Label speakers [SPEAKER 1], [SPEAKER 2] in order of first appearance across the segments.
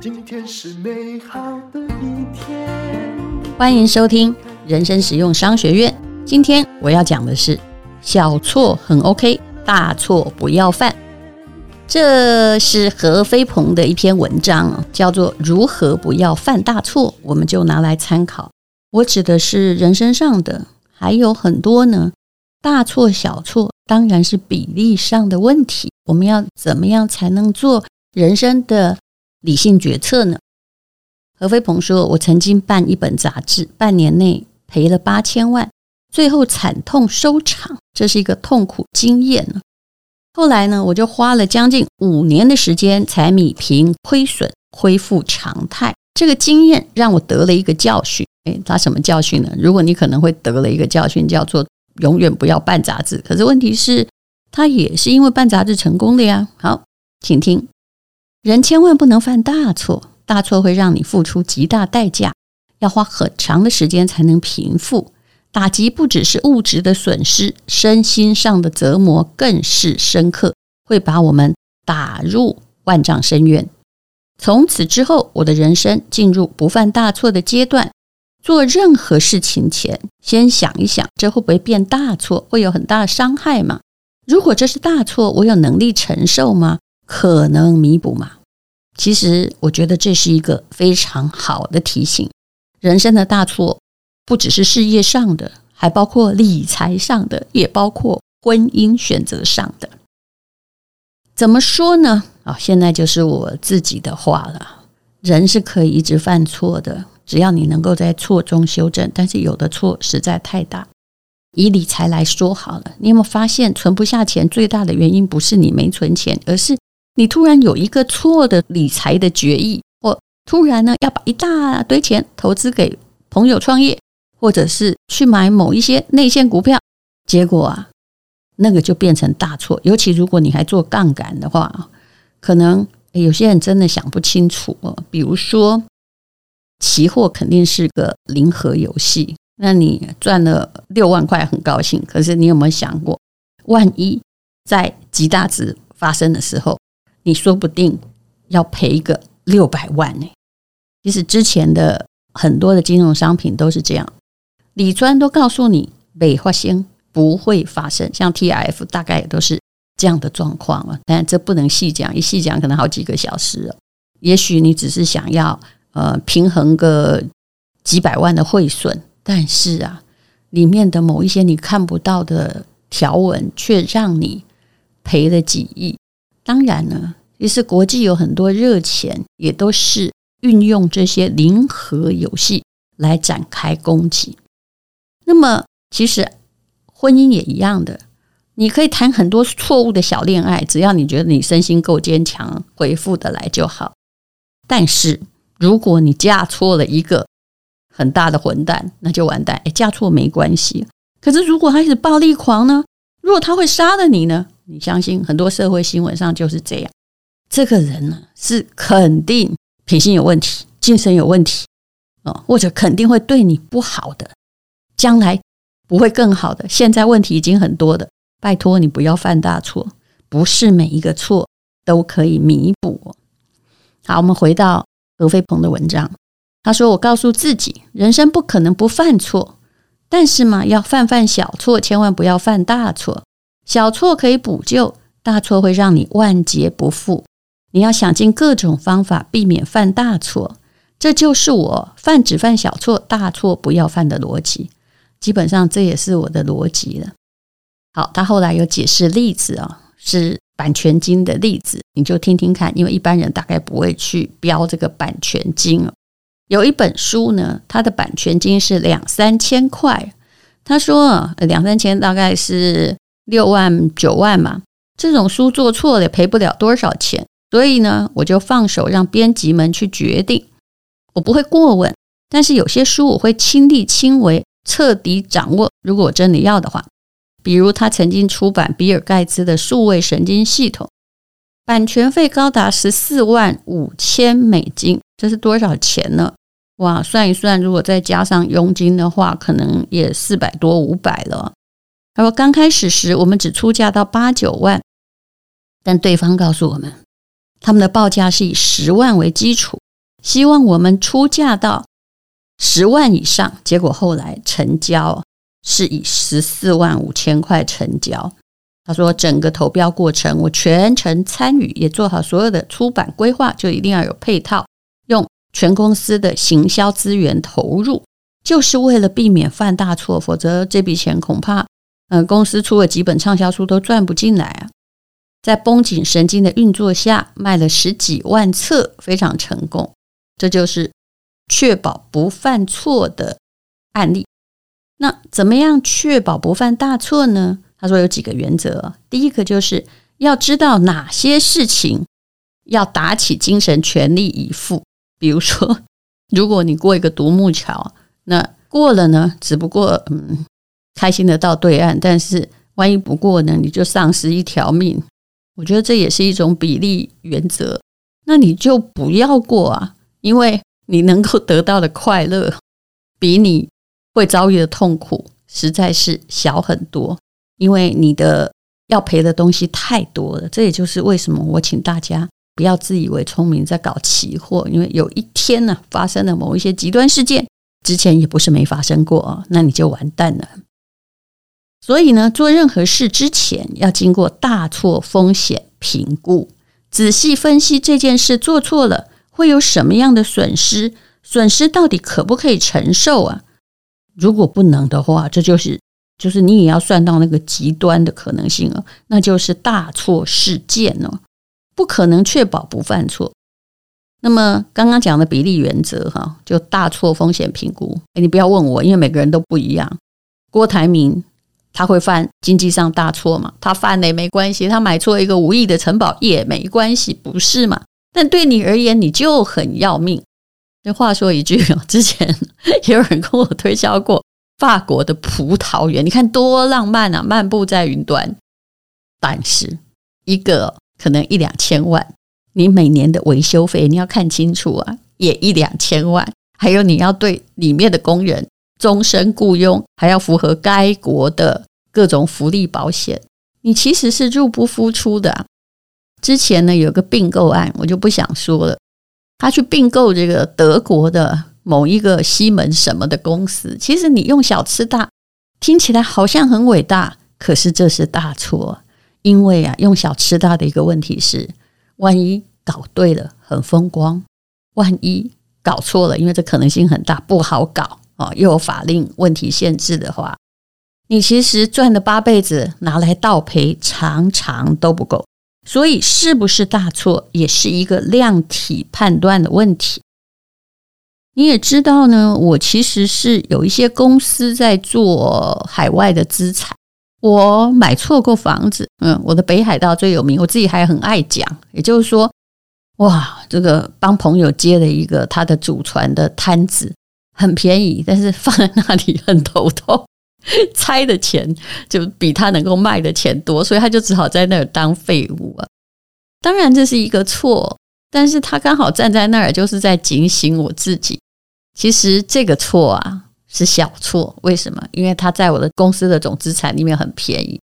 [SPEAKER 1] 今天是美好的一天。
[SPEAKER 2] 欢迎收听人生实用商学院。今天我要讲的是：小错很 OK，大错不要犯。这是何飞鹏的一篇文章，叫做《如何不要犯大错》，我们就拿来参考。我指的是人生上的，还有很多呢。大错小错当然是比例上的问题。我们要怎么样才能做人生的理性决策呢？何飞鹏说：“我曾经办一本杂志，半年内赔了八千万，最后惨痛收场，这是一个痛苦经验呢。后来呢，我就花了将近五年的时间才米平亏损，恢复常态。这个经验让我得了一个教训。诶，他什么教训呢？如果你可能会得了一个教训，叫做永远不要办杂志。可是问题是，他也是因为办杂志成功的呀。好，请听，人千万不能犯大错，大错会让你付出极大代价，要花很长的时间才能平复。打击不只是物质的损失，身心上的折磨更是深刻，会把我们打入万丈深渊。从此之后，我的人生进入不犯大错的阶段。做任何事情前，先想一想，这会不会变大错？会有很大的伤害吗？如果这是大错，我有能力承受吗？可能弥补吗？其实，我觉得这是一个非常好的提醒。人生的大错。不只是事业上的，还包括理财上的，也包括婚姻选择上的。怎么说呢？啊，现在就是我自己的话了。人是可以一直犯错的，只要你能够在错中修正。但是有的错实在太大。以理财来说好了，你有没有发现存不下钱最大的原因不是你没存钱，而是你突然有一个错的理财的决议，或突然呢要把一大堆钱投资给朋友创业。或者是去买某一些内线股票，结果啊，那个就变成大错。尤其如果你还做杠杆的话，可能有些人真的想不清楚哦。比如说，期货肯定是个零和游戏，那你赚了六万块很高兴，可是你有没有想过，万一在极大值发生的时候，你说不定要赔个六百万呢？其实之前的很多的金融商品都是这样。李专都告诉你，没发生，不会发生。像 T F 大概也都是这样的状况啊，但这不能细讲，一细讲可能好几个小时了。也许你只是想要呃平衡个几百万的汇损，但是啊，里面的某一些你看不到的条文，却让你赔了几亿。当然呢，其实国际有很多热钱，也都是运用这些零和游戏来展开攻击。那么，其实婚姻也一样的，你可以谈很多错误的小恋爱，只要你觉得你身心够坚强，回复得来就好。但是，如果你嫁错了一个很大的混蛋，那就完蛋。诶，嫁错没关系，可是如果他是暴力狂呢？如果他会杀了你呢？你相信很多社会新闻上就是这样。这个人呢，是肯定品性有问题，精神有问题，哦，或者肯定会对你不好的。将来不会更好的，现在问题已经很多的，拜托你不要犯大错，不是每一个错都可以弥补。好，我们回到何飞鹏的文章，他说：“我告诉自己，人生不可能不犯错，但是嘛，要犯犯小错，千万不要犯大错。小错可以补救，大错会让你万劫不复。你要想尽各种方法避免犯大错，这就是我犯只犯小错，大错不要犯的逻辑。”基本上这也是我的逻辑了。好，他后来有解释例子啊，是版权金的例子，你就听听看，因为一般人大概不会去标这个版权金。有一本书呢，它的版权金是两三千块。他说两三千大概是六万九万嘛，这种书做错了也赔不了多少钱，所以呢，我就放手让编辑们去决定，我不会过问。但是有些书我会亲力亲为。彻底掌握，如果我真的要的话，比如他曾经出版比尔盖茨的数位神经系统，版权费高达十四万五千美金，这是多少钱呢？哇，算一算，如果再加上佣金的话，可能也四百多五百了。他说刚开始时，我们只出价到八九万，但对方告诉我们，他们的报价是以十万为基础，希望我们出价到十万以上。结果后来成交是以十四万五千块成交。他说，整个投标过程我全程参与，也做好所有的出版规划，就一定要有配套，用全公司的行销资源投入，就是为了避免犯大错，否则这笔钱恐怕，嗯、公司出了几本畅销书都赚不进来啊。在绷紧神经的运作下，卖了十几万册，非常成功。这就是确保不犯错的案例。那怎么样确保不犯大错呢？他说有几个原则。第一个就是要知道哪些事情要打起精神，全力以赴。比如说，如果你过一个独木桥，那过了呢，只不过嗯，开心的到对岸，但是万一不过呢，你就丧失一条命。我觉得这也是一种比例原则，那你就不要过啊，因为你能够得到的快乐，比你会遭遇的痛苦实在是小很多，因为你的要赔的东西太多了。这也就是为什么我请大家不要自以为聪明在搞期货，因为有一天呢，发生了某一些极端事件，之前也不是没发生过啊，那你就完蛋了。所以呢，做任何事之前要经过大错风险评估，仔细分析这件事做错了会有什么样的损失，损失到底可不可以承受啊？如果不能的话，这就是就是你也要算到那个极端的可能性了，那就是大错事件哦，不可能确保不犯错。那么刚刚讲的比例原则哈，就大错风险评估。诶，你不要问我，因为每个人都不一样。郭台铭。他会犯经济上大错嘛？他犯了也没关系，他买错一个五亿的城堡也没关系，不是嘛？但对你而言，你就很要命。那话说一句，之前也有人跟我推销过法国的葡萄园，你看多浪漫啊，漫步在云端。但是一个可能一两千万，你每年的维修费你要看清楚啊，也一两千万，还有你要对里面的工人。终身雇佣，还要符合该国的各种福利保险，你其实是入不敷出的啊。之前呢，有个并购案，我就不想说了。他去并购这个德国的某一个西门什么的公司，其实你用小吃大，听起来好像很伟大，可是这是大错。因为啊，用小吃大的一个问题是，万一搞对了很风光，万一搞错了，因为这可能性很大，不好搞啊。又有法令问题限制的话，你其实赚了八辈子拿来倒赔，常常都不够。所以，是不是大错，也是一个量体判断的问题。你也知道呢，我其实是有一些公司在做海外的资产，我买错过房子。嗯，我的北海道最有名，我自己还很爱讲。也就是说，哇，这个帮朋友接了一个他的祖传的摊子。很便宜，但是放在那里很头痛，拆的钱就比他能够卖的钱多，所以他就只好在那儿当废物啊。当然这是一个错，但是他刚好站在那儿，就是在警醒我自己。其实这个错啊是小错，为什么？因为他在我的公司的总资产里面很便宜，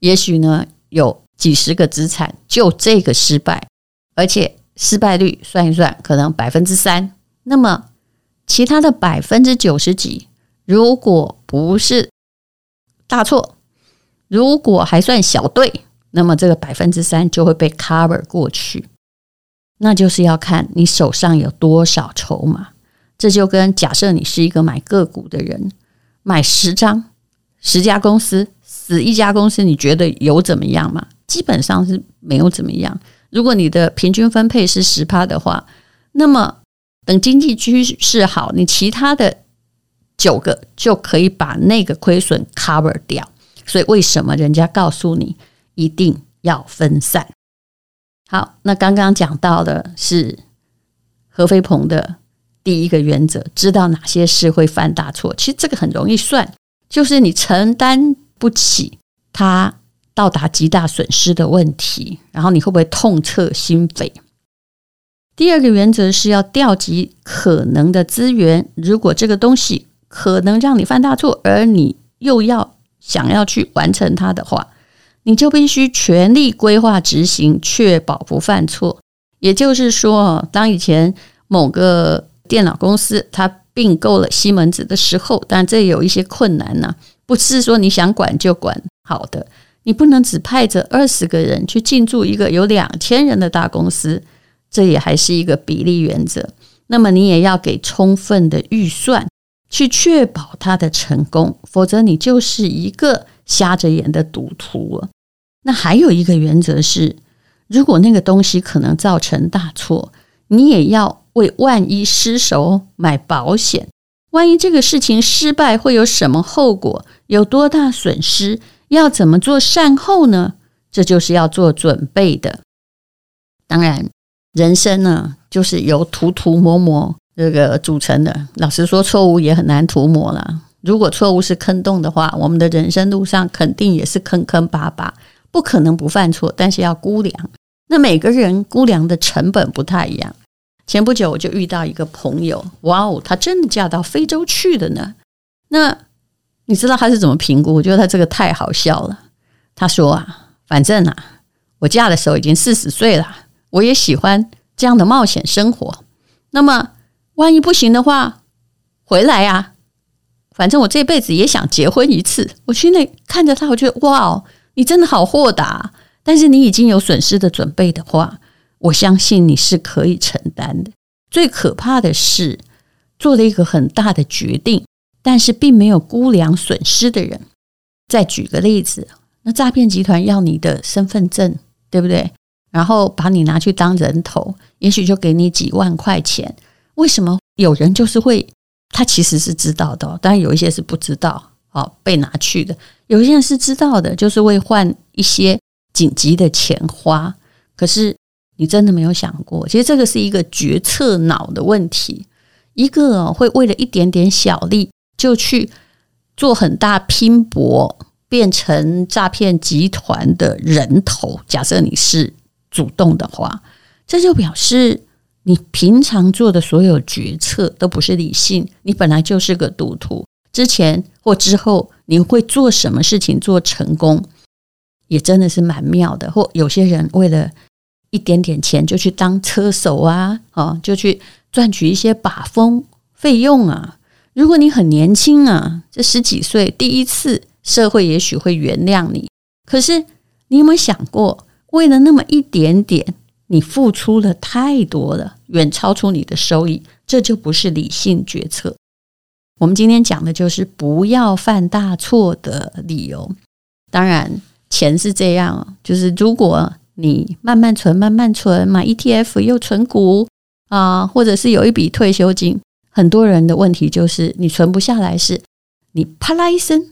[SPEAKER 2] 也许呢有几十个资产，就这个失败，而且失败率算一算，可能百分之三，那么。其他的百分之九十几，如果不是大错，如果还算小对，那么这个百分之三就会被 cover 过去。那就是要看你手上有多少筹码。这就跟假设你是一个买个股的人，买十张十家公司，死一家公司，你觉得有怎么样吗？基本上是没有怎么样。如果你的平均分配是十趴的话，那么。等经济趋势好，你其他的九个就可以把那个亏损 cover 掉。所以为什么人家告诉你一定要分散？好，那刚刚讲到的是何飞鹏的第一个原则，知道哪些事会犯大错。其实这个很容易算，就是你承担不起它到达极大损失的问题，然后你会不会痛彻心扉？第二个原则是要调集可能的资源。如果这个东西可能让你犯大错，而你又要想要去完成它的话，你就必须全力规划执行，确保不犯错。也就是说，当以前某个电脑公司它并购了西门子的时候，但这有一些困难呢、不是说你想管就管好的。你不能只派着二十个人去进驻一个有两千人的大公司，这也还是一个比例原则。那么你也要给充分的预算，去确保它的成功，否则你就是一个瞎着眼的赌徒。那还有一个原则是，如果那个东西可能造成大错，你也要为万一失手买保险。万一这个事情失败，会有什么后果？有多大损失？要怎么做善后呢？这就是要做准备的。当然，人生呢，就是由涂涂抹抹这个组成的。老实说，错误也很难涂抹了。如果错误是坑洞的话，我们的人生路上肯定也是坑坑巴巴。不可能不犯错，但是要估量。那每个人估量的成本不太一样。前不久我就遇到一个朋友，哇哦，她真的嫁到非洲去的呢。那你知道她是怎么评估？我觉得她这个太好笑了。她说啊，反正啊，我嫁的时候已经四十岁了，我也喜欢这样的冒险生活。那么万一不行的话，回来啊，反正我这辈子也想结婚一次。我心里看着他，我觉得哇哦。你真的好豁达，但是你已经有损失的准备的话，我相信你是可以承担的。最可怕的是做了一个很大的决定，但是并没有估量损失的人。再举个例子，那诈骗集团要你的身份证，对不对？然后把你拿去当人头，也许就给你几万块钱。为什么有人就是会？他其实是知道的，当然有一些是不知道。哦，被拿去的，有一些人是知道的，就是为换一些紧急的钱花。可是你真的没有想过，其实这个是一个决策脑的问题。一个会为了一点点小利就去做很大拼搏，变成诈骗集团的人头。假设你是主动的话，这就表示你平常做的所有决策都不是理性，你本来就是个赌徒。之前或之后，你会做什么事情做成功，也真的是蛮妙的。或有些人为了一点点钱，就去当车手啊，啊，就去赚取一些把风费用啊。如果你很年轻啊，这十几岁第一次，社会也许会原谅你。可是你有没有想过，为了那么一点点，你付出了太多了，远超出你的收益，这就不是理性决策。我们今天讲的就是不要犯大错的理由。当然，钱是这样，就是如果你慢慢存、慢慢存，买 ETF 又存股啊，或者是有一笔退休金，很多人的问题就是你存不下来，是你啪啦一声，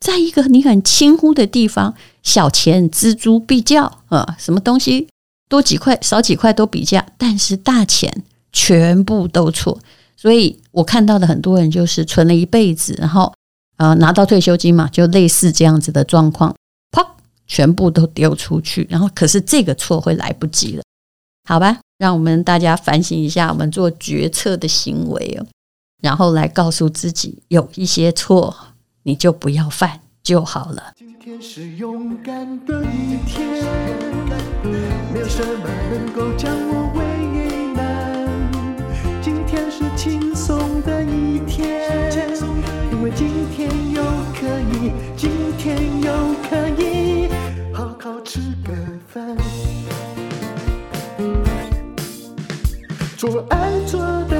[SPEAKER 2] 在一个你很轻忽的地方，小钱锱铢必较啊，什么东西多几块、少几块都比价，但是大钱全部都错。所以我看到的很多人就是存了一辈子，然后呃拿到退休金嘛，就类似这样子的状况，啪，全部都丢出去，然后可是这个错会来不及了，好吧？让我们大家反省一下我们做决策的行为哦，然后来告诉自己有一些错你就不要犯就好了。
[SPEAKER 1] 今天是勇敢的一天，没有什么能够将我为难。今天是轻松的一天，因为今天又可以，今天又可以好好吃个饭，做爱做的